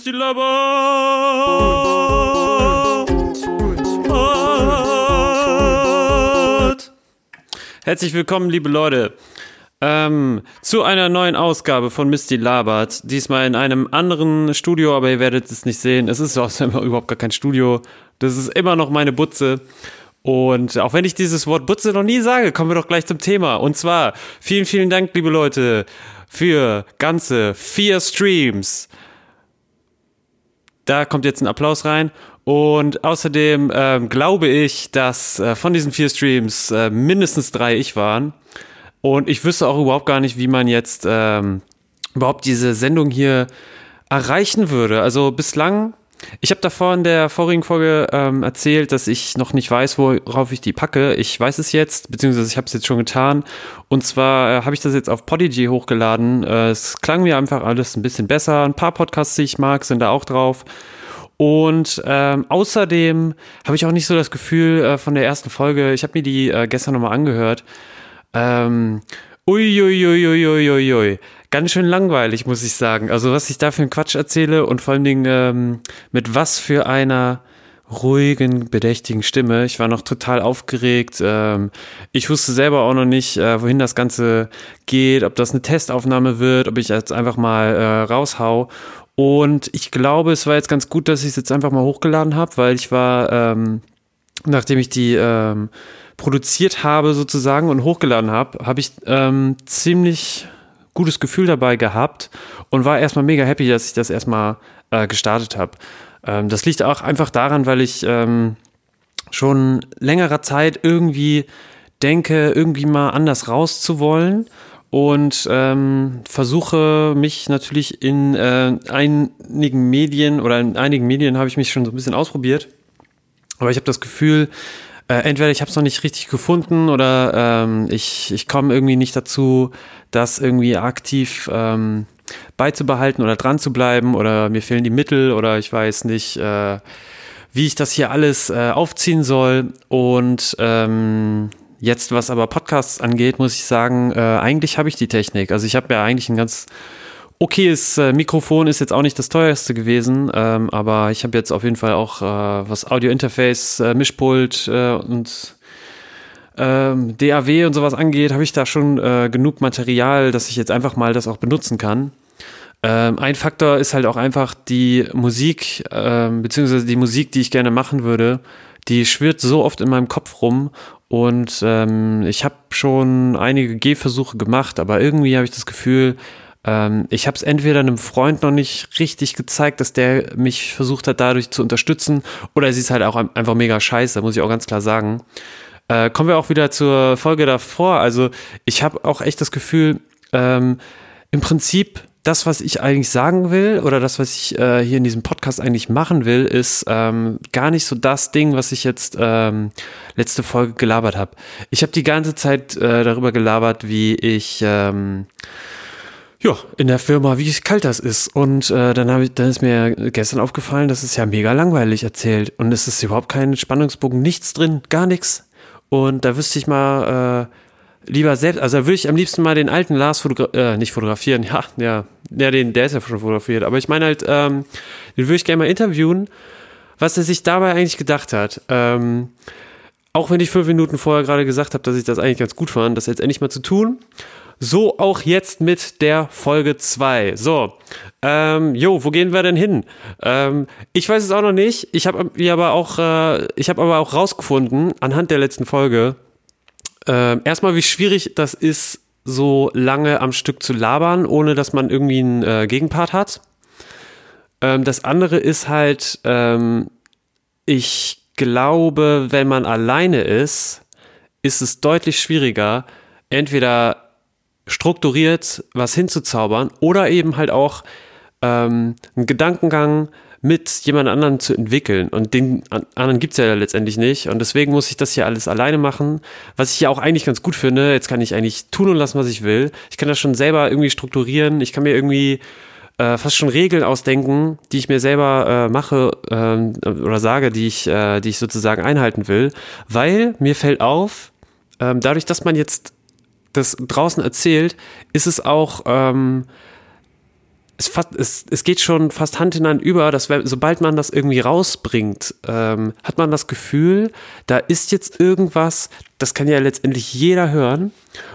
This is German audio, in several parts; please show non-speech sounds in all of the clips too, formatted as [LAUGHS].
Misty Labert. Herzlich willkommen, liebe Leute, ähm, zu einer neuen Ausgabe von Misty Labert. Diesmal in einem anderen Studio, aber ihr werdet es nicht sehen. Es ist auch [LAUGHS] überhaupt gar kein Studio. Das ist immer noch meine Butze. Und auch wenn ich dieses Wort Butze noch nie sage, kommen wir doch gleich zum Thema. Und zwar, vielen, vielen Dank, liebe Leute, für ganze vier Streams. Da kommt jetzt ein Applaus rein. Und außerdem ähm, glaube ich, dass äh, von diesen vier Streams äh, mindestens drei ich waren. Und ich wüsste auch überhaupt gar nicht, wie man jetzt ähm, überhaupt diese Sendung hier erreichen würde. Also bislang ich habe davor in der vorigen Folge ähm, erzählt, dass ich noch nicht weiß, worauf ich die packe. Ich weiß es jetzt, beziehungsweise ich habe es jetzt schon getan. Und zwar äh, habe ich das jetzt auf Podigy hochgeladen. Äh, es klang mir einfach alles ein bisschen besser. Ein paar Podcasts, die ich mag, sind da auch drauf. Und ähm, außerdem habe ich auch nicht so das Gefühl äh, von der ersten Folge, ich habe mir die äh, gestern nochmal angehört. Ähm, Uiuiuiuiui. Ui, ui, ui, ganz schön langweilig, muss ich sagen. Also was ich da für einen Quatsch erzähle und vor allen Dingen ähm, mit was für einer ruhigen, bedächtigen Stimme. Ich war noch total aufgeregt. Ähm, ich wusste selber auch noch nicht, äh, wohin das Ganze geht, ob das eine Testaufnahme wird, ob ich jetzt einfach mal äh, raushau. Und ich glaube, es war jetzt ganz gut, dass ich es jetzt einfach mal hochgeladen habe, weil ich war, ähm, nachdem ich die ähm, produziert habe sozusagen und hochgeladen habe, habe ich ähm, ziemlich gutes Gefühl dabei gehabt und war erstmal mega happy, dass ich das erstmal äh, gestartet habe. Ähm, das liegt auch einfach daran, weil ich ähm, schon längerer Zeit irgendwie denke, irgendwie mal anders rauszuwollen und ähm, versuche mich natürlich in äh, einigen Medien oder in einigen Medien habe ich mich schon so ein bisschen ausprobiert. Aber ich habe das Gefühl, äh, entweder ich habe es noch nicht richtig gefunden oder ähm, ich, ich komme irgendwie nicht dazu, das irgendwie aktiv ähm, beizubehalten oder dran zu bleiben oder mir fehlen die Mittel oder ich weiß nicht, äh, wie ich das hier alles äh, aufziehen soll. Und ähm, jetzt, was aber Podcasts angeht, muss ich sagen, äh, eigentlich habe ich die Technik. Also ich habe ja eigentlich ein ganz okayes äh, Mikrofon ist jetzt auch nicht das teuerste gewesen, ähm, aber ich habe jetzt auf jeden Fall auch äh, was Audio-Interface, äh, Mischpult äh, und ähm, DAW und sowas angeht, habe ich da schon äh, genug Material, dass ich jetzt einfach mal das auch benutzen kann. Ähm, ein Faktor ist halt auch einfach die Musik, ähm, beziehungsweise die Musik, die ich gerne machen würde, die schwirrt so oft in meinem Kopf rum und ähm, ich habe schon einige Gehversuche gemacht, aber irgendwie habe ich das Gefühl, ähm, ich habe es entweder einem Freund noch nicht richtig gezeigt, dass der mich versucht hat, dadurch zu unterstützen, oder sie ist halt auch einfach mega scheiße, muss ich auch ganz klar sagen. Äh, kommen wir auch wieder zur Folge davor. Also ich habe auch echt das Gefühl, ähm, im Prinzip das, was ich eigentlich sagen will oder das, was ich äh, hier in diesem Podcast eigentlich machen will, ist ähm, gar nicht so das Ding, was ich jetzt ähm, letzte Folge gelabert habe. Ich habe die ganze Zeit äh, darüber gelabert, wie ich ähm, ja, in der Firma, wie kalt das ist. Und äh, dann, hab ich, dann ist mir gestern aufgefallen, das ist ja mega langweilig erzählt. Und es ist überhaupt kein Spannungsbogen, nichts drin, gar nichts. Und da wüsste ich mal äh, lieber selbst, also da würde ich am liebsten mal den alten Lars fotogra äh, nicht fotografieren, [LAUGHS] ja, ja, ja, den, der ist ja schon fotografiert. Aber ich meine halt, ähm, den würde ich gerne mal interviewen, was er sich dabei eigentlich gedacht hat. Ähm, auch wenn ich fünf Minuten vorher gerade gesagt habe, dass ich das eigentlich ganz gut fand, das jetzt endlich mal zu tun. So auch jetzt mit der Folge 2. So, ähm, jo, wo gehen wir denn hin? Ähm, ich weiß es auch noch nicht. Ich habe aber auch, äh, ich habe aber auch rausgefunden anhand der letzten Folge, äh, erstmal, wie schwierig das ist, so lange am Stück zu labern, ohne dass man irgendwie einen äh, Gegenpart hat. Ähm, das andere ist halt, ähm, ich glaube, wenn man alleine ist, ist es deutlich schwieriger, entweder strukturiert was hinzuzaubern oder eben halt auch ähm, einen Gedankengang mit jemand anderem zu entwickeln. Und den anderen gibt es ja letztendlich nicht. Und deswegen muss ich das hier alles alleine machen, was ich ja auch eigentlich ganz gut finde. Jetzt kann ich eigentlich tun und lassen, was ich will. Ich kann das schon selber irgendwie strukturieren. Ich kann mir irgendwie äh, fast schon Regeln ausdenken, die ich mir selber äh, mache äh, oder sage, die ich, äh, die ich sozusagen einhalten will. Weil mir fällt auf, ähm, dadurch, dass man jetzt das draußen erzählt, ist es auch, ähm, es, fast, es, es geht schon fast Hand in Hand über, dass sobald man das irgendwie rausbringt, ähm, hat man das Gefühl, da ist jetzt irgendwas, das kann ja letztendlich jeder hören.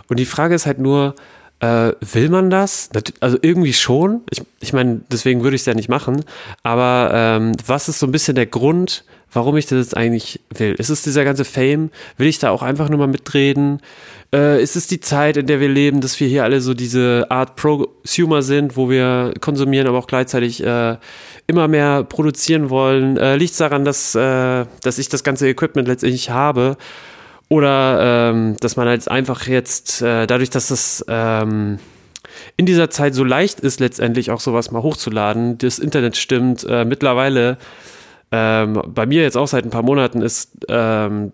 Und die Frage ist halt nur, äh, will man das? Also irgendwie schon. Ich, ich meine, deswegen würde ich es ja nicht machen. Aber ähm, was ist so ein bisschen der Grund, warum ich das jetzt eigentlich will? Ist es dieser ganze Fame? Will ich da auch einfach nur mal mitreden? Äh, ist es die Zeit, in der wir leben, dass wir hier alle so diese Art Prosumer sind, wo wir konsumieren, aber auch gleichzeitig äh, immer mehr produzieren wollen? Äh, Liegt es daran, dass, äh, dass ich das ganze Equipment letztendlich habe? Oder ähm, dass man halt einfach jetzt, äh, dadurch, dass das ähm, in dieser Zeit so leicht ist, letztendlich auch sowas mal hochzuladen, das Internet stimmt, äh, mittlerweile ähm, bei mir jetzt auch seit ein paar Monaten ist, ähm,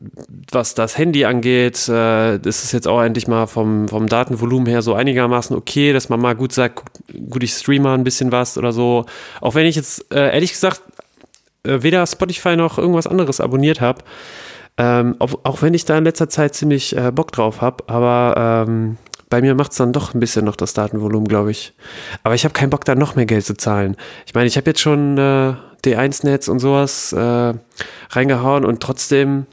was das Handy angeht, äh, ist es jetzt auch endlich mal vom, vom Datenvolumen her so einigermaßen okay, dass man mal gut sagt, gut, ich streame ein bisschen was oder so. Auch wenn ich jetzt äh, ehrlich gesagt äh, weder Spotify noch irgendwas anderes abonniert habe. Ähm, auch, auch, wenn ich da in letzter Zeit ziemlich äh, Bock drauf habe, aber ähm, bei mir macht es dann doch ein bisschen noch das Datenvolumen, glaube ich. Aber ich habe keinen Bock, da noch mehr Geld zu zahlen. Ich meine, ich habe jetzt schon äh, D1-Netz und sowas äh, reingehauen und trotzdem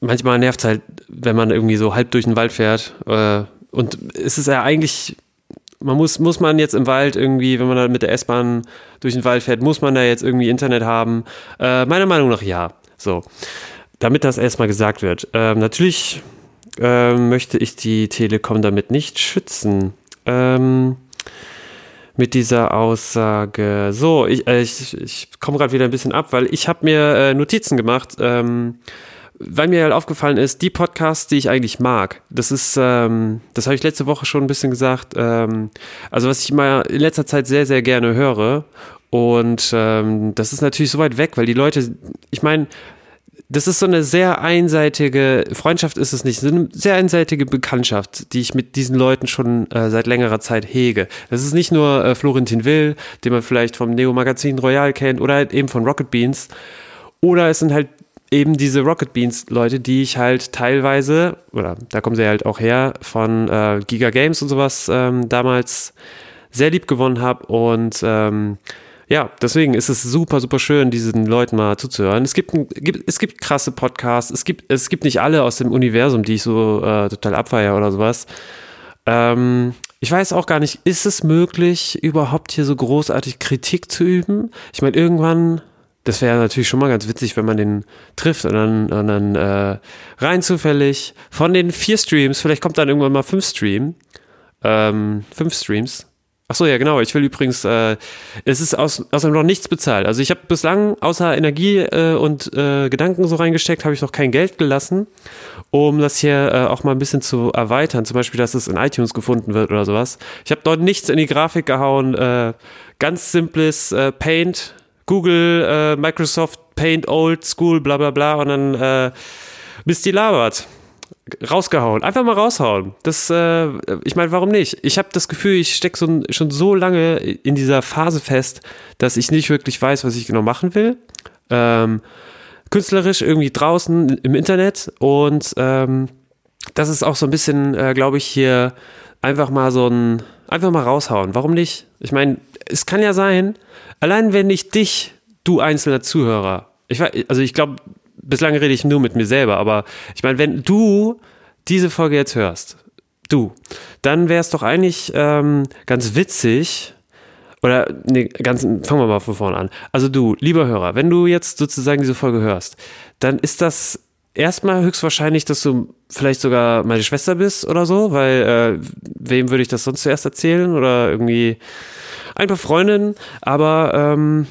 manchmal nervt es halt, wenn man irgendwie so halb durch den Wald fährt. Äh, und es ist ja eigentlich man muss, muss man jetzt im Wald irgendwie, wenn man da mit der S-Bahn durch den Wald fährt, muss man da jetzt irgendwie Internet haben? Äh, meiner Meinung nach ja. So damit das erstmal gesagt wird. Ähm, natürlich äh, möchte ich die Telekom damit nicht schützen. Ähm, mit dieser Aussage. So, ich, äh, ich, ich komme gerade wieder ein bisschen ab, weil ich habe mir äh, Notizen gemacht, ähm, weil mir halt aufgefallen ist, die Podcasts, die ich eigentlich mag, das ist, ähm, das habe ich letzte Woche schon ein bisschen gesagt, ähm, also was ich mal in letzter Zeit sehr, sehr gerne höre und ähm, das ist natürlich so weit weg, weil die Leute, ich meine, das ist so eine sehr einseitige, Freundschaft ist es nicht, so eine sehr einseitige Bekanntschaft, die ich mit diesen Leuten schon äh, seit längerer Zeit hege. Das ist nicht nur äh, Florentin Will, den man vielleicht vom Neo-Magazin Royal kennt oder halt eben von Rocket Beans. Oder es sind halt eben diese Rocket Beans Leute, die ich halt teilweise, oder da kommen sie halt auch her, von äh, Giga Games und sowas ähm, damals sehr lieb gewonnen habe und ähm, ja, deswegen ist es super, super schön, diesen Leuten mal zuzuhören. Es gibt, gibt, es gibt krasse Podcasts, es gibt, es gibt nicht alle aus dem Universum, die ich so äh, total abfeiere oder sowas. Ähm, ich weiß auch gar nicht, ist es möglich, überhaupt hier so großartig Kritik zu üben? Ich meine, irgendwann, das wäre natürlich schon mal ganz witzig, wenn man den trifft und dann, und dann äh, rein zufällig von den vier Streams, vielleicht kommt dann irgendwann mal fünf Stream, ähm, fünf Streams, Ach so, ja, genau. Ich will übrigens, äh, es ist aus, außerdem noch nichts bezahlt. Also ich habe bislang außer Energie äh, und äh, Gedanken so reingesteckt, habe ich noch kein Geld gelassen, um das hier äh, auch mal ein bisschen zu erweitern. Zum Beispiel, dass es in iTunes gefunden wird oder sowas. Ich habe dort nichts in die Grafik gehauen. Äh, ganz simples äh, Paint, Google, äh, Microsoft Paint Old School, bla bla bla und dann äh, bis die labert rausgehauen. Einfach mal raushauen. Das, äh, ich meine, warum nicht? Ich habe das Gefühl, ich stecke so, schon so lange in dieser Phase fest, dass ich nicht wirklich weiß, was ich genau machen will. Ähm, künstlerisch irgendwie draußen im Internet und ähm, das ist auch so ein bisschen, äh, glaube ich, hier einfach mal so ein, einfach mal raushauen. Warum nicht? Ich meine, es kann ja sein, allein wenn ich dich, du einzelner Zuhörer, ich weiß, also ich glaube, bislang rede ich nur mit mir selber, aber ich meine, wenn du diese Folge jetzt hörst, du, dann wäre es doch eigentlich ähm, ganz witzig, oder nee, ganz, fangen wir mal von vorne an. Also du, lieber Hörer, wenn du jetzt sozusagen diese Folge hörst, dann ist das erstmal höchstwahrscheinlich, dass du vielleicht sogar meine Schwester bist oder so, weil äh, wem würde ich das sonst zuerst erzählen? Oder irgendwie ein paar Freundinnen, aber ähm,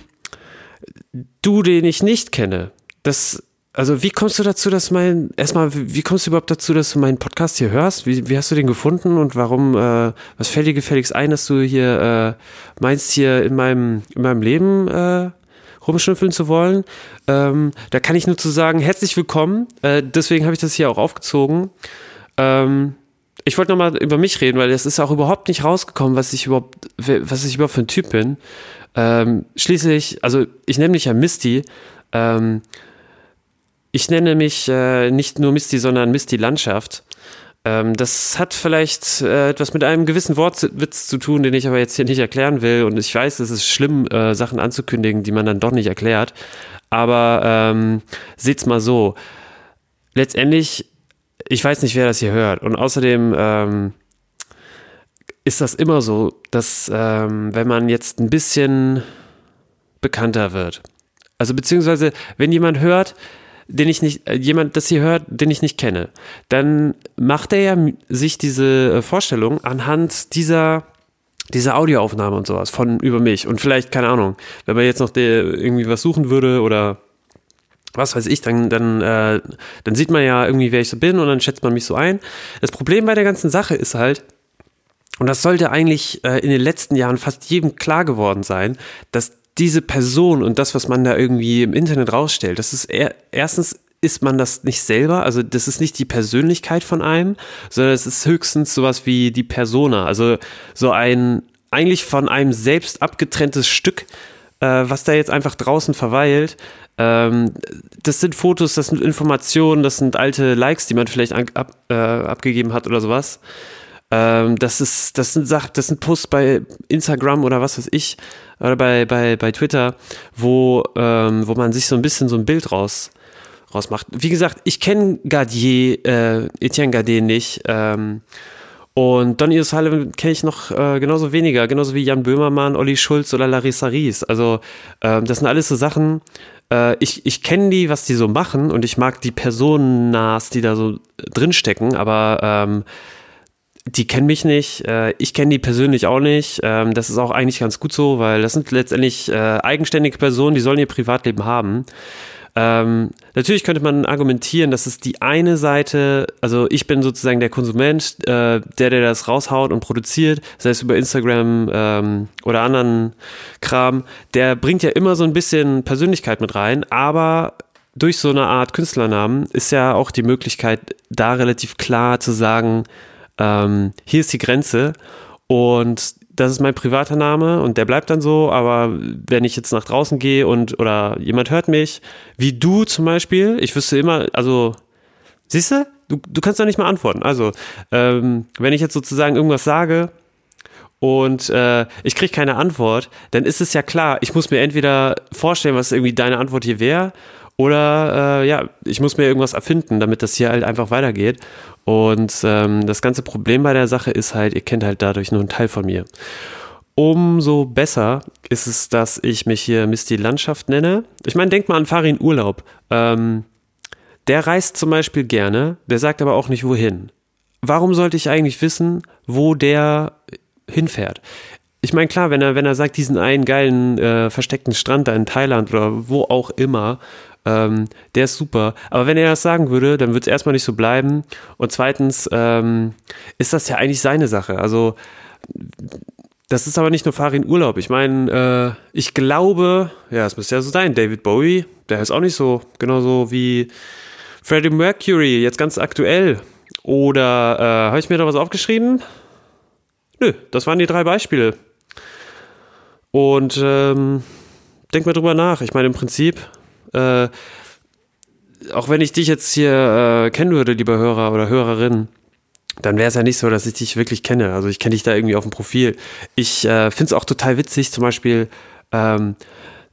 du, den ich nicht kenne, das also wie kommst du dazu, dass mein, erstmal, wie kommst du überhaupt dazu, dass du meinen Podcast hier hörst? Wie, wie hast du den gefunden und warum, äh, was fällt dir gefälligst ein, dass du hier äh, meinst, hier in meinem, in meinem Leben äh, rumschnüffeln zu wollen? Ähm, da kann ich nur zu sagen, herzlich willkommen. Äh, deswegen habe ich das hier auch aufgezogen. Ähm, ich wollte nochmal über mich reden, weil es ist auch überhaupt nicht rausgekommen, was ich überhaupt, was ich überhaupt für ein Typ bin. Ähm, schließlich, also ich nenne mich ja Misty. Ähm, ich nenne mich äh, nicht nur Misty, sondern Misty Landschaft. Ähm, das hat vielleicht äh, etwas mit einem gewissen Wortwitz zu tun, den ich aber jetzt hier nicht erklären will. Und ich weiß, es ist schlimm, äh, Sachen anzukündigen, die man dann doch nicht erklärt. Aber ähm, seht's mal so. Letztendlich, ich weiß nicht, wer das hier hört. Und außerdem ähm, ist das immer so, dass ähm, wenn man jetzt ein bisschen bekannter wird, also beziehungsweise wenn jemand hört, den ich nicht, äh, jemand das hier hört, den ich nicht kenne, dann macht er ja sich diese äh, Vorstellung anhand dieser diese Audioaufnahme und sowas von über mich und vielleicht keine Ahnung, wenn man jetzt noch der, irgendwie was suchen würde oder was weiß ich, dann dann äh, dann sieht man ja irgendwie, wer ich so bin und dann schätzt man mich so ein. Das Problem bei der ganzen Sache ist halt, und das sollte eigentlich äh, in den letzten Jahren fast jedem klar geworden sein, dass diese Person und das, was man da irgendwie im Internet rausstellt, das ist er, erstens ist man das nicht selber, also das ist nicht die Persönlichkeit von einem, sondern es ist höchstens sowas wie die Persona, also so ein eigentlich von einem selbst abgetrenntes Stück, äh, was da jetzt einfach draußen verweilt. Ähm, das sind Fotos, das sind Informationen, das sind alte Likes, die man vielleicht ab, äh, abgegeben hat oder sowas. Ähm, das ist, das sind Sachen, das sind Posts bei Instagram oder was weiß ich, oder bei, bei, bei Twitter, wo, ähm, wo man sich so ein bisschen so ein Bild raus, rausmacht. Wie gesagt, ich kenne Gardier, äh, Etienne Gardier nicht. Ähm, und Donny O'Sullivan kenne ich noch äh, genauso weniger, genauso wie Jan Böhmermann, Olli Schulz oder Larissa Ries. Also ähm, das sind alles so Sachen, äh, ich, ich kenne die, was die so machen und ich mag die Personas, die da so drinstecken, aber ähm, die kennen mich nicht, äh, ich kenne die persönlich auch nicht. Ähm, das ist auch eigentlich ganz gut so, weil das sind letztendlich äh, eigenständige Personen, die sollen ihr Privatleben haben. Ähm, natürlich könnte man argumentieren, dass es die eine Seite, also ich bin sozusagen der Konsument, äh, der, der das raushaut und produziert, sei es über Instagram ähm, oder anderen Kram, der bringt ja immer so ein bisschen Persönlichkeit mit rein, aber durch so eine Art Künstlernamen ist ja auch die Möglichkeit, da relativ klar zu sagen, ähm, hier ist die Grenze und das ist mein privater Name und der bleibt dann so, aber wenn ich jetzt nach draußen gehe und oder jemand hört mich, wie du zum Beispiel, ich wüsste immer, also siehst du, du, kannst doch nicht mal antworten. Also, ähm, wenn ich jetzt sozusagen irgendwas sage und äh, ich kriege keine Antwort, dann ist es ja klar, ich muss mir entweder vorstellen, was irgendwie deine Antwort hier wäre oder äh, ja, ich muss mir irgendwas erfinden, damit das hier halt einfach weitergeht. Und ähm, das ganze Problem bei der Sache ist halt, ihr kennt halt dadurch nur einen Teil von mir. Umso besser ist es, dass ich mich hier Misty Landschaft nenne. Ich meine, denkt mal an Farin Urlaub. Ähm, der reist zum Beispiel gerne, der sagt aber auch nicht wohin. Warum sollte ich eigentlich wissen, wo der hinfährt? Ich meine, klar, wenn er, wenn er sagt, diesen einen geilen äh, versteckten Strand da in Thailand oder wo auch immer, ähm, der ist super. Aber wenn er das sagen würde, dann würde es erstmal nicht so bleiben. Und zweitens ähm, ist das ja eigentlich seine Sache. Also das ist aber nicht nur Farin Urlaub. Ich meine, äh, ich glaube, ja, es müsste ja so sein. David Bowie, der ist auch nicht so, genauso wie Freddie Mercury, jetzt ganz aktuell. Oder äh, habe ich mir da was aufgeschrieben? Nö, das waren die drei Beispiele. Und ähm, denk mal drüber nach. Ich meine, im Prinzip äh, auch wenn ich dich jetzt hier äh, kennen würde, lieber Hörer oder Hörerin, dann wäre es ja nicht so, dass ich dich wirklich kenne. Also ich kenne dich da irgendwie auf dem Profil. Ich äh, finde es auch total witzig, zum Beispiel ähm,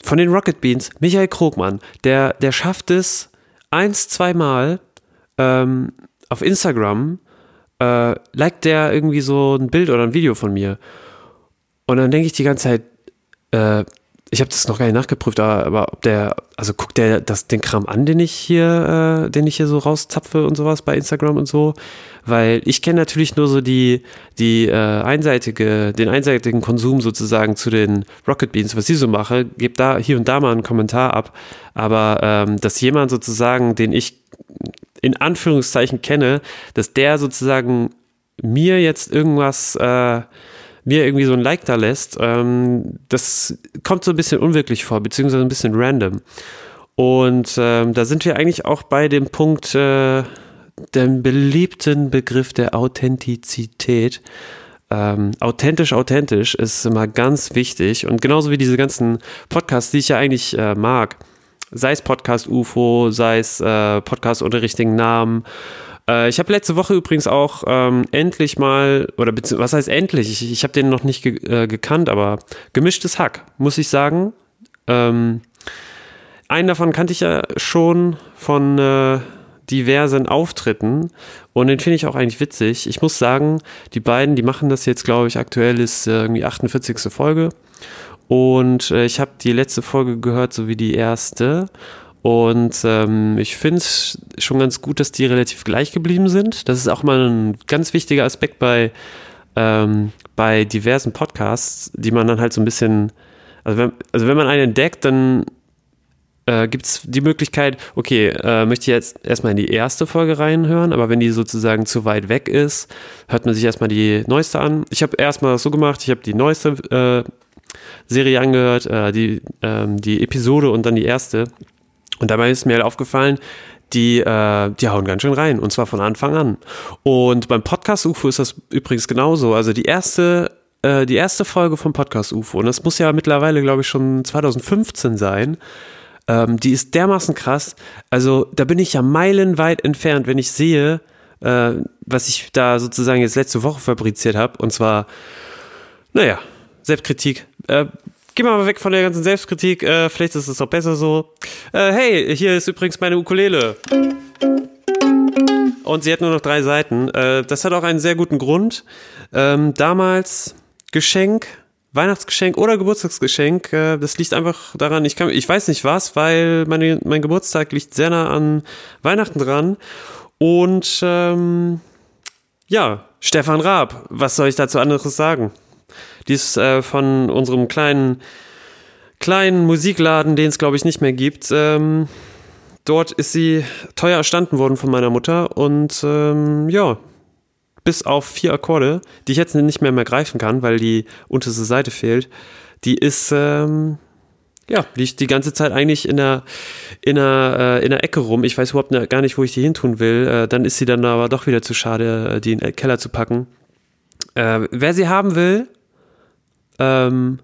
von den Rocket Beans, Michael Krogmann, der, der schafft es eins, zweimal ähm, auf Instagram, äh, liked der irgendwie so ein Bild oder ein Video von mir. Und dann denke ich die ganze Zeit, äh, ich habe das noch gar nicht nachgeprüft, aber ob der, also guckt der das, den Kram an, den ich hier, äh, den ich hier so rauszapfe und sowas bei Instagram und so, weil ich kenne natürlich nur so die, die äh, einseitige, den einseitigen Konsum sozusagen zu den Rocket Beans, was ich so mache, gebe da hier und da mal einen Kommentar ab, aber ähm, dass jemand sozusagen, den ich in Anführungszeichen kenne, dass der sozusagen mir jetzt irgendwas äh, mir irgendwie so ein Like da lässt, ähm, das kommt so ein bisschen unwirklich vor, beziehungsweise ein bisschen random. Und ähm, da sind wir eigentlich auch bei dem Punkt, äh, dem beliebten Begriff der Authentizität. Ähm, authentisch, authentisch ist immer ganz wichtig. Und genauso wie diese ganzen Podcasts, die ich ja eigentlich äh, mag, sei es Podcast UFO, sei es äh, Podcast ohne richtigen Namen, Äh, ich habe letzte Woche übrigens auch ähm, endlich mal, oder was heißt endlich? Ich, ich habe den noch nicht ge äh, gekannt, aber gemischtes Hack, muss ich sagen. Ähm, einen davon kannte ich ja schon von äh, diversen Auftritten und den finde ich auch eigentlich witzig. Ich muss sagen, die beiden, die machen das jetzt, glaube ich, aktuell ist äh, irgendwie 48. Folge und äh, ich habe die letzte Folge gehört, so wie die erste und ähm, ich finde es schon ganz gut, dass die relativ gleich geblieben sind. Das ist auch mal ein ganz wichtiger Aspekt bei, ähm, bei diversen Podcasts, die man dann halt so ein bisschen, also wenn, also wenn man einen entdeckt, dann äh, gibt es die Möglichkeit, okay, äh, möchte ich jetzt erstmal in die erste Folge reinhören, aber wenn die sozusagen zu weit weg ist, hört man sich erstmal die neueste an. Ich habe erstmal so gemacht, ich habe die neueste äh, Serie angehört, äh, die, ähm, die Episode und dann die erste. Und dabei ist mir halt aufgefallen, die, äh, die hauen ganz schön rein. Und zwar von Anfang an. Und beim Podcast UFO ist das übrigens genauso. Also die erste, äh, die erste Folge vom Podcast UFO, und das muss ja mittlerweile, glaube ich, schon 2015 sein. Ähm, die ist dermaßen krass. Also da bin ich ja meilenweit entfernt, wenn ich sehe, äh, was ich da sozusagen jetzt letzte Woche fabriziert habe. Und zwar, naja, Selbstkritik. Äh, Gehen wir mal weg von der ganzen Selbstkritik. Äh, vielleicht ist es auch besser so. Äh, hey, hier ist übrigens meine Ukulele. Und sie hat nur noch drei Seiten. Äh, das hat auch einen sehr guten Grund. Ähm, damals Geschenk, Weihnachtsgeschenk oder Geburtstagsgeschenk. Äh, das liegt einfach daran, ich, kann, ich weiß nicht was, weil meine, mein Geburtstag liegt sehr nah an Weihnachten dran. Und ähm, ja, Stefan Raab, was soll ich dazu anderes sagen? Die ist äh, von unserem kleinen, kleinen Musikladen, den es glaube ich nicht mehr gibt. Ähm, dort ist sie teuer erstanden worden von meiner Mutter und ähm, ja, bis auf vier Akkorde, die ich jetzt nicht mehr mehr greifen kann, weil die unterste Seite fehlt, die ist ähm, ja, liegt die ganze Zeit eigentlich in der, in der, äh, in der Ecke rum. Ich weiß überhaupt gar nicht, wo ich die hin tun will. Äh, dann ist sie dann aber doch wieder zu schade, äh, die in den Keller zu packen. Äh, wer sie haben will, ähm,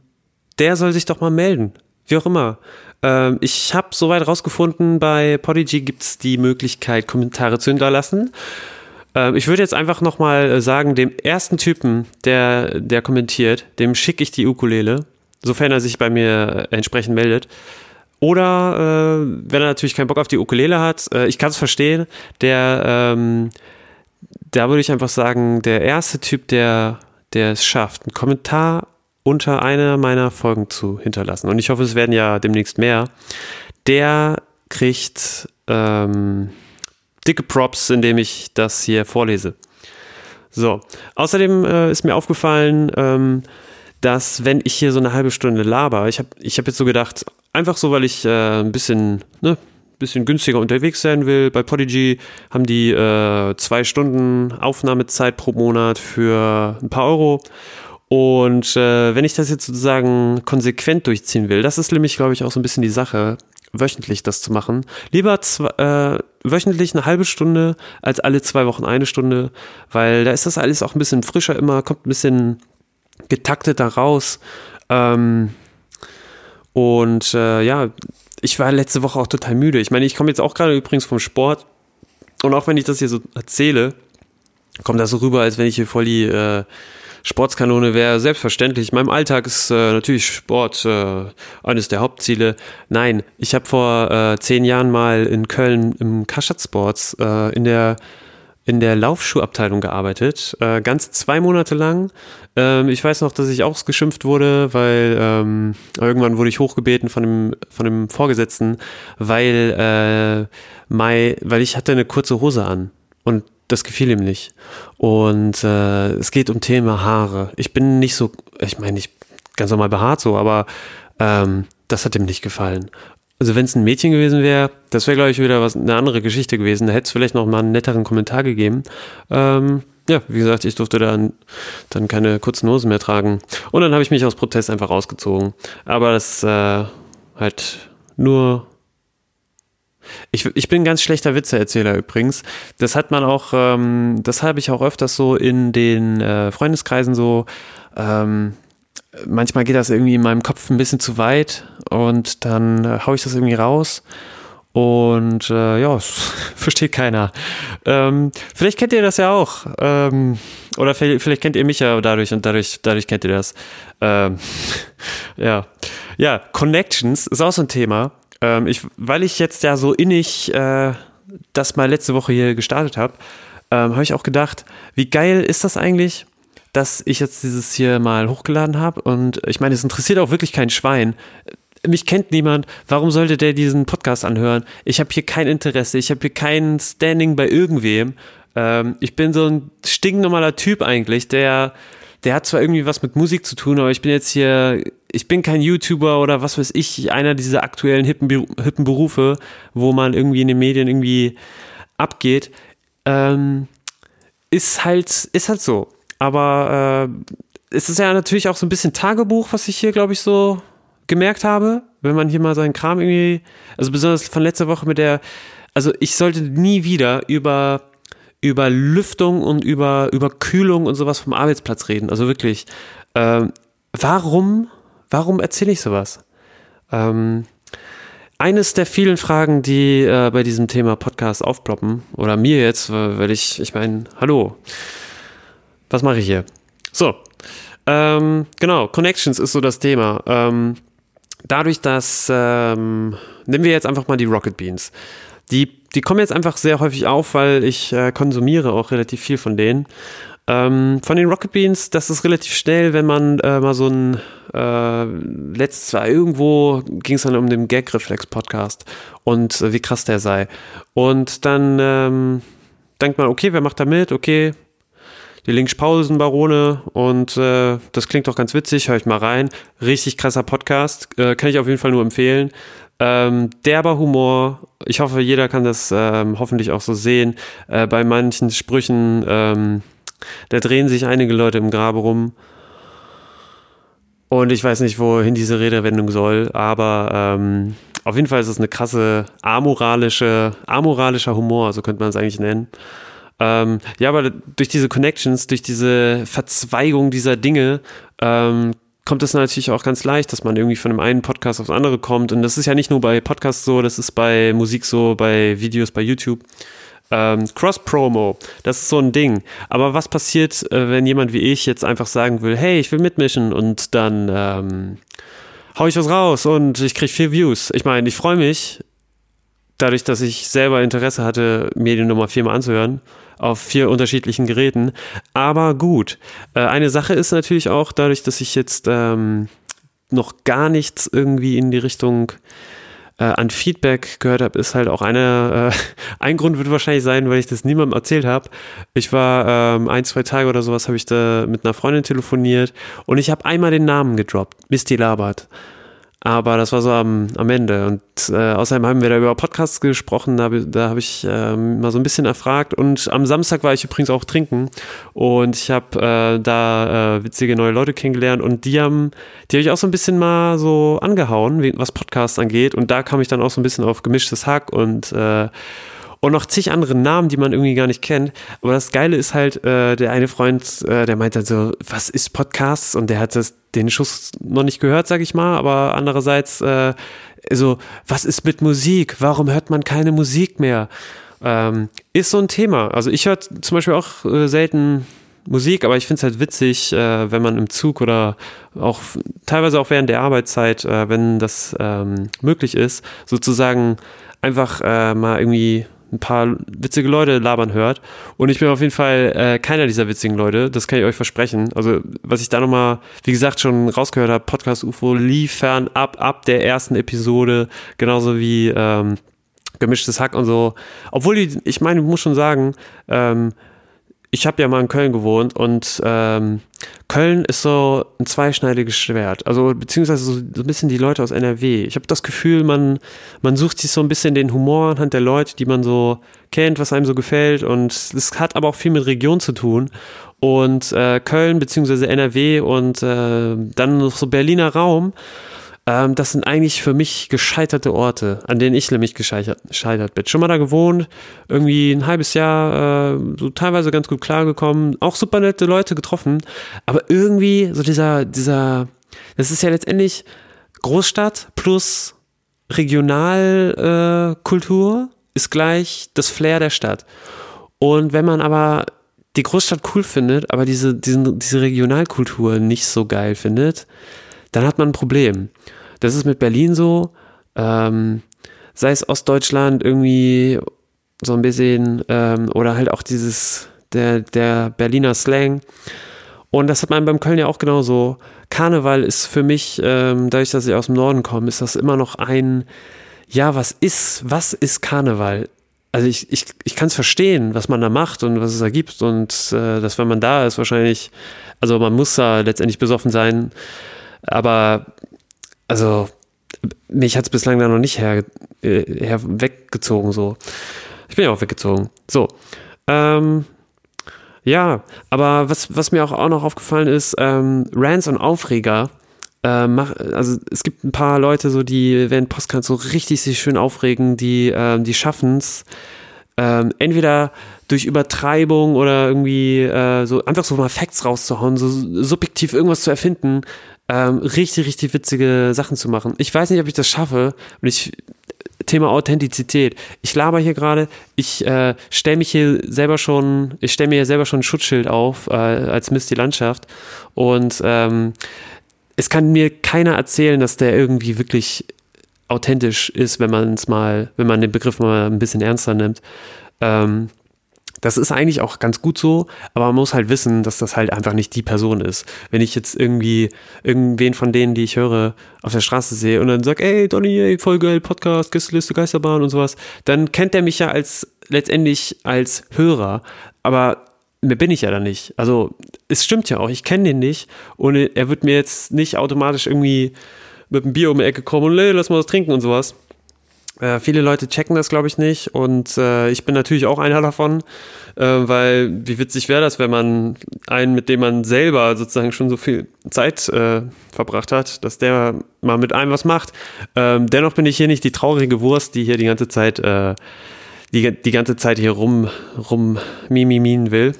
der soll sich doch mal melden. Wie auch immer. Ähm, ich habe soweit rausgefunden, bei Podigy gibt es die Möglichkeit, Kommentare zu hinterlassen. Ähm, ich würde jetzt einfach nochmal äh, sagen, dem ersten Typen, der, der kommentiert, dem schicke ich die Ukulele, sofern er sich bei mir äh, entsprechend meldet. Oder äh, wenn er natürlich keinen Bock auf die Ukulele hat, äh, ich kann es verstehen, der, ähm, da würde ich einfach sagen, der erste Typ, der, der es schafft, einen Kommentar unter einer meiner Folgen zu hinterlassen. Und ich hoffe, es werden ja demnächst mehr. Der kriegt ähm, dicke Props, indem ich das hier vorlese. So, außerdem äh, ist mir aufgefallen, ähm, dass wenn ich hier so eine halbe Stunde laber, ich habe ich hab jetzt so gedacht, einfach so, weil ich äh, ein bisschen, ne, bisschen günstiger unterwegs sein will. Bei Podigy haben die äh, zwei Stunden Aufnahmezeit pro Monat für ein paar Euro. Und äh, wenn ich das jetzt sozusagen konsequent durchziehen will, das ist nämlich, glaube ich, auch so ein bisschen die Sache, wöchentlich das zu machen. Lieber zwei, äh, wöchentlich eine halbe Stunde als alle zwei Wochen eine Stunde, weil da ist das alles auch ein bisschen frischer immer, kommt ein bisschen getakteter raus. Ähm, und äh, ja, ich war letzte Woche auch total müde. Ich meine, ich komme jetzt auch gerade übrigens vom Sport. Und auch wenn ich das hier so erzähle, kommt das so rüber, als wenn ich hier voll die äh, Sportskanone wäre selbstverständlich. In meinem Alltag ist äh, natürlich Sport äh, eines der Hauptziele. Nein, ich habe vor äh, zehn Jahren mal in Köln im Kaschat Sports äh, in der in der Laufschuhabteilung gearbeitet, äh, ganz zwei Monate lang. Ähm, ich weiß noch, dass ich auch geschimpft wurde, weil ähm, irgendwann wurde ich hochgebeten von dem, von dem Vorgesetzten, weil, äh, mein, weil ich hatte eine kurze Hose an. Und das gefiel ihm nicht. Und äh, es geht um Thema Haare. Ich bin nicht so, ich meine, ich ganz normal behaart so, aber ähm, das hat ihm nicht gefallen. Also wenn es ein Mädchen gewesen wäre, das wäre, glaube ich, wieder was eine andere Geschichte gewesen. Da hätte es vielleicht noch mal einen netteren Kommentar gegeben. Ähm, ja, wie gesagt, ich durfte dann, dann keine kurzen Hosen mehr tragen. Und dann habe ich mich aus Protest einfach rausgezogen. Aber das äh, halt nur ich, ich bin ein ganz schlechter Witzeerzähler übrigens. Das hat man auch, ähm, das habe ich auch öfters so in den äh, Freundeskreisen so. Ähm, manchmal geht das irgendwie in meinem Kopf ein bisschen zu weit und dann äh, haue ich das irgendwie raus. Und äh, ja, [LAUGHS] versteht keiner. Ähm, vielleicht kennt ihr das ja auch. Ähm, oder vielleicht, kennt ihr mich ja dadurch und dadurch, dadurch kennt ihr das. Ähm, [LAUGHS] ja. ja, Connections ist auch so ein Thema. Ähm, ich, weil ich jetzt ja so innig äh, das mal letzte Woche hier gestartet habe, ähm, habe ich auch gedacht, wie geil ist das eigentlich, dass ich jetzt dieses hier mal hochgeladen habe. Und ich meine, es interessiert auch wirklich kein Schwein. Mich kennt niemand. Warum sollte der diesen Podcast anhören? Ich habe hier kein Interesse. Ich habe hier kein Standing bei irgendwem. Ähm, ich bin so ein stinknormaler Typ eigentlich, der, der hat zwar irgendwie was mit Musik zu tun, aber ich bin jetzt hier, ich bin kein YouTuber oder was weiß ich, einer dieser aktuellen hippen, hippen Berufe, wo man irgendwie in den Medien irgendwie abgeht. Ähm, ist halt, ist halt so. Aber äh, es ist ja natürlich auch so ein bisschen Tagebuch, was ich hier, glaube ich, so gemerkt habe, wenn man hier mal seinen Kram irgendwie, also besonders von letzter Woche mit der, also ich sollte nie wieder über über Lüftung und über, über Kühlung und sowas vom Arbeitsplatz reden. Also wirklich, ähm, warum, warum erzähle ich sowas? Ähm, eines der vielen Fragen, die äh, bei diesem Thema Podcast aufploppen, oder mir jetzt, weil ich, ich meine, hallo, was mache ich hier? So, ähm, genau, Connections ist so das Thema. Ähm, dadurch, dass, ähm, nehmen wir jetzt einfach mal die Rocket Beans. Die, die kommen jetzt einfach sehr häufig auf, weil ich äh, konsumiere auch relativ viel von denen. Ähm, von den Rocket Beans, das ist relativ schnell, wenn man äh, mal so ein äh, letztes Jahr irgendwo ging es dann um den Gag-Reflex-Podcast und äh, wie krass der sei. Und dann ähm, denkt man, okay, wer macht da mit? Okay, die Lynch-Pausen-Barone und äh, das klingt doch ganz witzig, höre ich mal rein. Richtig krasser Podcast, äh, kann ich auf jeden Fall nur empfehlen. Ähm, derber Humor. Ich hoffe, jeder kann das ähm, hoffentlich auch so sehen. Äh, bei manchen Sprüchen, ähm, da drehen sich einige Leute im Grabe rum. Und ich weiß nicht, wohin diese Redewendung soll, aber ähm, auf jeden Fall ist es eine krasse amoralische, amoralischer Humor, so könnte man es eigentlich nennen. Ähm, ja, aber durch diese Connections, durch diese Verzweigung dieser Dinge ähm, kommt es natürlich auch ganz leicht, dass man irgendwie von dem einen Podcast aufs andere kommt. Und das ist ja nicht nur bei Podcasts so, das ist bei Musik so, bei Videos bei YouTube. Ähm, Cross-Promo, das ist so ein Ding. Aber was passiert, äh, wenn jemand wie ich jetzt einfach sagen will, hey, ich will mitmischen und dann ähm, hau ich was raus und ich kriege vier Views. Ich meine, ich freue mich, dadurch, dass ich selber Interesse hatte, mir die Nummer viermal anzuhören auf vier unterschiedlichen Geräten. Aber gut, äh, eine Sache ist natürlich auch dadurch, dass ich jetzt ähm, noch gar nichts irgendwie in die Richtung äh, an Feedback gehört habe, ist halt auch eine, äh, [LAUGHS] ein Grund wird wahrscheinlich sein, weil ich das niemandem erzählt habe. Ich war ähm, ein, zwei Tage oder sowas, habe ich da mit einer Freundin telefoniert und ich habe einmal den Namen gedroppt, Misty Labert. Aber das war so am, am Ende. Und äh, außerdem haben wir da über Podcasts gesprochen, da, da habe ich ähm, mal so ein bisschen erfragt. Und am Samstag war ich übrigens auch trinken. Und ich habe äh, da äh, witzige neue Leute kennengelernt. Und die haben, die habe ich auch so ein bisschen mal so angehauen, was Podcasts angeht. Und da kam ich dann auch so ein bisschen auf gemischtes Hack und äh, und noch zig andere Namen, die man irgendwie gar nicht kennt. Aber das Geile ist halt, äh, der eine Freund, äh, der meint dann so, was ist Podcasts? Und der hat das, den Schuss noch nicht gehört, sag ich mal, aber andererseits, äh, so, was ist mit Musik? Warum hört man keine Musik mehr? Ähm, ist so ein Thema. Also ich höre zum Beispiel auch äh, selten Musik, aber ich finde es halt witzig, äh, wenn man im Zug oder auch teilweise auch während der Arbeitszeit, äh, wenn das ähm, möglich ist, sozusagen einfach äh, mal irgendwie ein paar witzige Leute labern hört. Und ich bin auf jeden Fall äh, keiner dieser witzigen Leute, das kann ich euch versprechen. Also, was ich da nochmal, wie gesagt, schon rausgehört habe, Podcast UFO liefern ab, ab der ersten Episode, genauso wie ähm, gemischtes Hack und so. Obwohl, ich meine, ich muss schon sagen, ähm, ich habe ja mal in Köln gewohnt und ähm, Köln ist so ein zweischneidiges Schwert. Also beziehungsweise so, so ein bisschen die Leute aus NRW. Ich habe das Gefühl, man, man sucht sich so ein bisschen den Humor anhand der Leute, die man so kennt, was einem so gefällt. Und es hat aber auch viel mit Region zu tun. Und äh, Köln beziehungsweise NRW und äh, dann noch so Berliner Raum ähm, das sind eigentlich für mich gescheiterte Orte, an denen ich nämlich gescheitert bin. Schon mal da gewohnt, irgendwie ein halbes Jahr äh, so teilweise ganz gut klargekommen, auch super nette Leute getroffen, aber irgendwie so dieser, dieser, das ist ja letztendlich Großstadt plus Regionalkultur äh, ist gleich das Flair der Stadt. Und wenn man aber die Großstadt cool findet, aber diese, diesen, diese Regionalkultur nicht so geil findet, dann hat man ein Problem. Das ist mit Berlin so, ähm, sei es Ostdeutschland irgendwie so ein bisschen ähm, oder halt auch dieses, der, der Berliner Slang. Und das hat man beim Köln ja auch genauso. Karneval ist für mich, ähm, dadurch, dass ich aus dem Norden komme, ist das immer noch ein, ja, was ist, was ist Karneval? Also ich, ich, ich kann es verstehen, was man da macht und was es da gibt und äh, dass wenn man da ist, wahrscheinlich, also man muss da letztendlich besoffen sein, aber also mich hat es bislang da noch nicht her, äh, her weggezogen so. Ich bin ja auch weggezogen. So. Ähm, ja, aber was, was mir auch, auch noch aufgefallen ist, ähm, Rants und Aufreger, äh, mach, also es gibt ein paar Leute, so die während Postcards so richtig sich schön aufregen, die, ähm, die schaffen es, ähm, entweder durch Übertreibung oder irgendwie äh, so einfach so mal Facts rauszuhauen, so subjektiv irgendwas zu erfinden, ähm, richtig, richtig witzige Sachen zu machen. Ich weiß nicht, ob ich das schaffe. Und ich Thema Authentizität. Ich laber hier gerade, ich äh, stelle mich hier selber schon, ich stelle mir hier selber schon ein Schutzschild auf äh, als Mist die Landschaft und ähm, es kann mir keiner erzählen, dass der irgendwie wirklich authentisch ist, wenn man es mal, wenn man den Begriff mal ein bisschen ernster nimmt. Ähm, das ist eigentlich auch ganz gut so, aber man muss halt wissen, dass das halt einfach nicht die Person ist. Wenn ich jetzt irgendwie irgendwen von denen, die ich höre, auf der Straße sehe und dann sage, ey, Donny, ey, voll geil, Podcast, Gästeliste, Geisterbahn und sowas, dann kennt er mich ja als letztendlich als Hörer, aber mehr bin ich ja da nicht. Also es stimmt ja auch, ich kenne den nicht und er wird mir jetzt nicht automatisch irgendwie mit einem Bier um die Ecke kommen und hey, lass mal was trinken und sowas. Äh, viele Leute checken das, glaube ich, nicht. Und äh, ich bin natürlich auch einer davon, äh, weil wie witzig wäre das, wenn man einen, mit dem man selber sozusagen schon so viel Zeit äh, verbracht hat, dass der mal mit einem was macht. Ähm, dennoch bin ich hier nicht die traurige Wurst, die hier die ganze Zeit, äh, die, die ganze Zeit hier rum, rum mimimin will.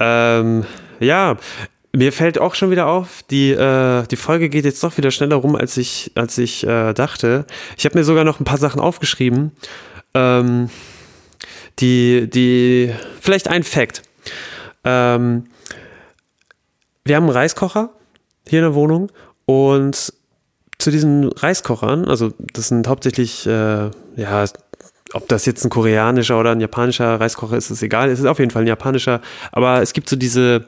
Ähm, ja, mir fällt auch schon wieder auf, die, äh, die Folge geht jetzt doch wieder schneller rum, als ich, als ich äh, dachte. Ich habe mir sogar noch ein paar Sachen aufgeschrieben. Ähm, die, die, vielleicht ein Fact. Ähm, wir haben einen Reiskocher hier in der Wohnung und zu diesen Reiskochern, also das sind hauptsächlich, äh, ja, ob das jetzt ein koreanischer oder ein japanischer Reiskocher ist, ist egal. Es ist auf jeden Fall ein japanischer, aber es gibt so diese,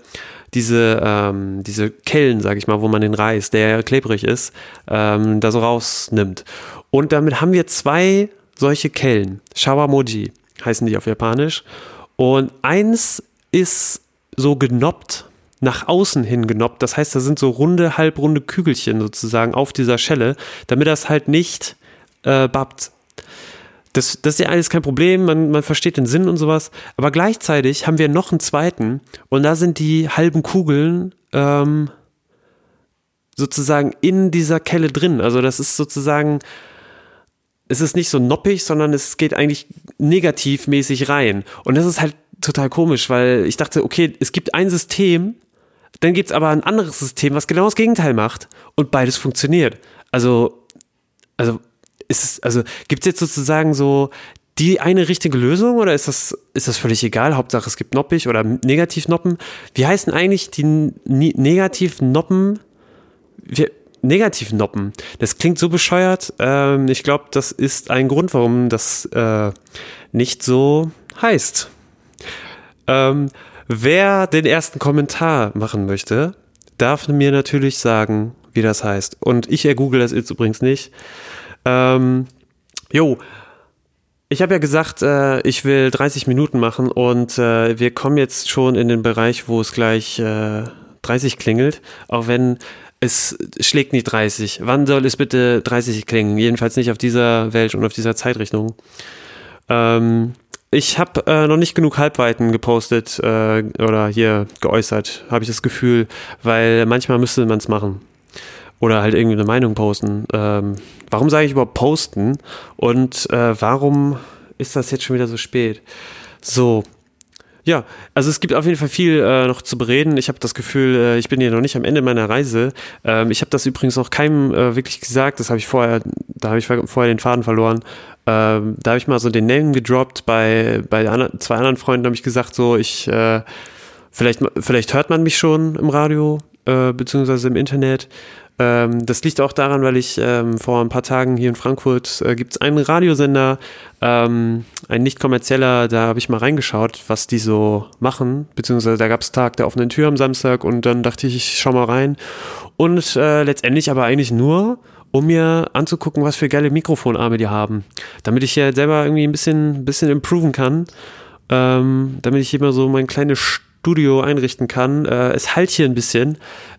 diese, ähm, diese Kellen, sag ich mal, wo man den Reis, der klebrig ist, ähm, da so rausnimmt. Und damit haben wir zwei solche Kellen. Shawamoji heißen die auf Japanisch. Und eins ist so genoppt, nach außen hin genoppt. Das heißt, da sind so runde, halbrunde Kügelchen sozusagen auf dieser Schelle, damit das halt nicht äh, babbt. Das, das ist ja alles kein Problem, man, man versteht den Sinn und sowas. Aber gleichzeitig haben wir noch einen zweiten und da sind die halben Kugeln ähm, sozusagen in dieser Kelle drin. Also das ist sozusagen, es ist nicht so noppig, sondern es geht eigentlich negativmäßig rein. Und das ist halt total komisch, weil ich dachte, okay, es gibt ein System, dann gibt es aber ein anderes System, was genau das Gegenteil macht und beides funktioniert. Also, also ist es, also gibt es jetzt sozusagen so die eine richtige Lösung oder ist das, ist das völlig egal? Hauptsache es gibt Noppig oder Negativnoppen. Wie heißen eigentlich die Negativnoppen? Negativnoppen. Das klingt so bescheuert. Ähm, ich glaube, das ist ein Grund, warum das äh, nicht so heißt. Ähm, wer den ersten Kommentar machen möchte, darf mir natürlich sagen, wie das heißt. Und ich ergoogle das jetzt übrigens nicht. Ähm, jo, ich habe ja gesagt, äh, ich will 30 Minuten machen und äh, wir kommen jetzt schon in den Bereich, wo es gleich äh, 30 klingelt, auch wenn es schlägt nicht 30. Wann soll es bitte 30 klingen? Jedenfalls nicht auf dieser Welt und auf dieser Zeitrichtung. Ähm, ich habe äh, noch nicht genug Halbweiten gepostet äh, oder hier geäußert, habe ich das Gefühl, weil manchmal müsste man es machen oder halt irgendwie eine Meinung posten. Ähm, warum sage ich überhaupt posten und äh, warum ist das jetzt schon wieder so spät? So, Ja, also es gibt auf jeden Fall viel äh, noch zu bereden. Ich habe das Gefühl, äh, ich bin hier noch nicht am Ende meiner Reise. Ähm, ich habe das übrigens noch keinem äh, wirklich gesagt. Das habe ich vorher, da habe ich vorher den Faden verloren. Ähm, da habe ich mal so den Name gedroppt bei, bei anderen, zwei anderen Freunden, habe ich gesagt, so ich äh, vielleicht, vielleicht hört man mich schon im Radio, äh, beziehungsweise im Internet. Ähm, das liegt auch daran, weil ich ähm, vor ein paar Tagen hier in Frankfurt äh, gibt es einen Radiosender, ähm, ein nicht kommerzieller, da habe ich mal reingeschaut, was die so machen, beziehungsweise da gab es Tag der offenen Tür am Samstag und dann dachte ich, ich schau mal rein. Und äh, letztendlich aber eigentlich nur, um mir anzugucken, was für geile Mikrofonarme die haben, damit ich ja selber irgendwie ein bisschen, bisschen improven kann, ähm, damit ich immer so mein kleines Studio einrichten kann. Äh, es halt hier ein bisschen.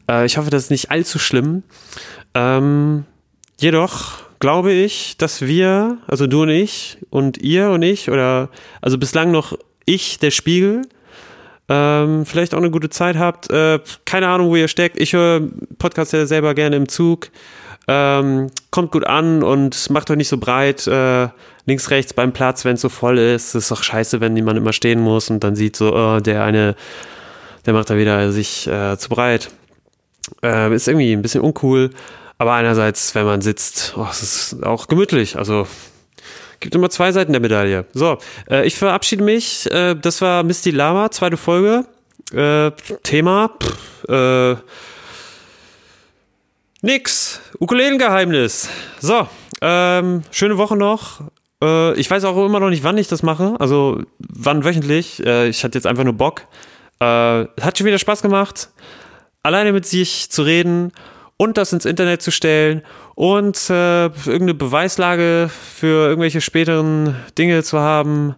Äh, ich hoffe, das ist nicht allzu schlimm. Ähm, jedoch glaube ich, dass wir, also du und ich und ihr und ich, oder also bislang noch ich, der Spiegel, ähm, vielleicht auch eine gute Zeit habt. Äh, keine Ahnung, wo ihr steckt. Ich höre Podcasts ja selber gerne im Zug. Ähm, kommt gut an und macht euch nicht so breit. Äh, links, rechts beim Platz, wenn es so voll ist. ist doch scheiße, wenn jemand immer stehen muss und dann sieht so, oh, der eine, der macht da wieder sich äh, zu breit. Äh, ist irgendwie ein bisschen uncool. Aber einerseits, wenn man sitzt, oh, es ist auch gemütlich. Also gibt immer zwei Seiten der Medaille. So, äh, ich verabschiede mich. Äh, das war Misty Lama, zweite Folge. Äh, Thema. Pff, äh, nix. Ukulelengeheimnis. So, ähm, schöne Woche noch. Äh, ich weiß auch immer noch nicht, wann ich das mache. Also wann wöchentlich. Äh, ich hatte jetzt einfach nur Bock. Hat schon wieder Spaß gemacht, alleine mit sich zu reden und das ins Internet zu stellen und äh, irgendeine Beweislage für irgendwelche späteren Dinge zu haben,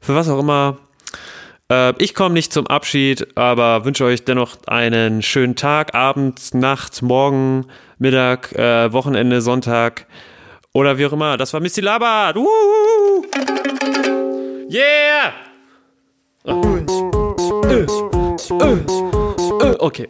für was auch immer. Äh, ich komme nicht zum Abschied, aber wünsche euch dennoch einen schönen Tag, Abend, Nacht, Morgen, Mittag, äh, Wochenende, Sonntag oder wie auch immer. Das war Misty Labat. Yeah! Okay.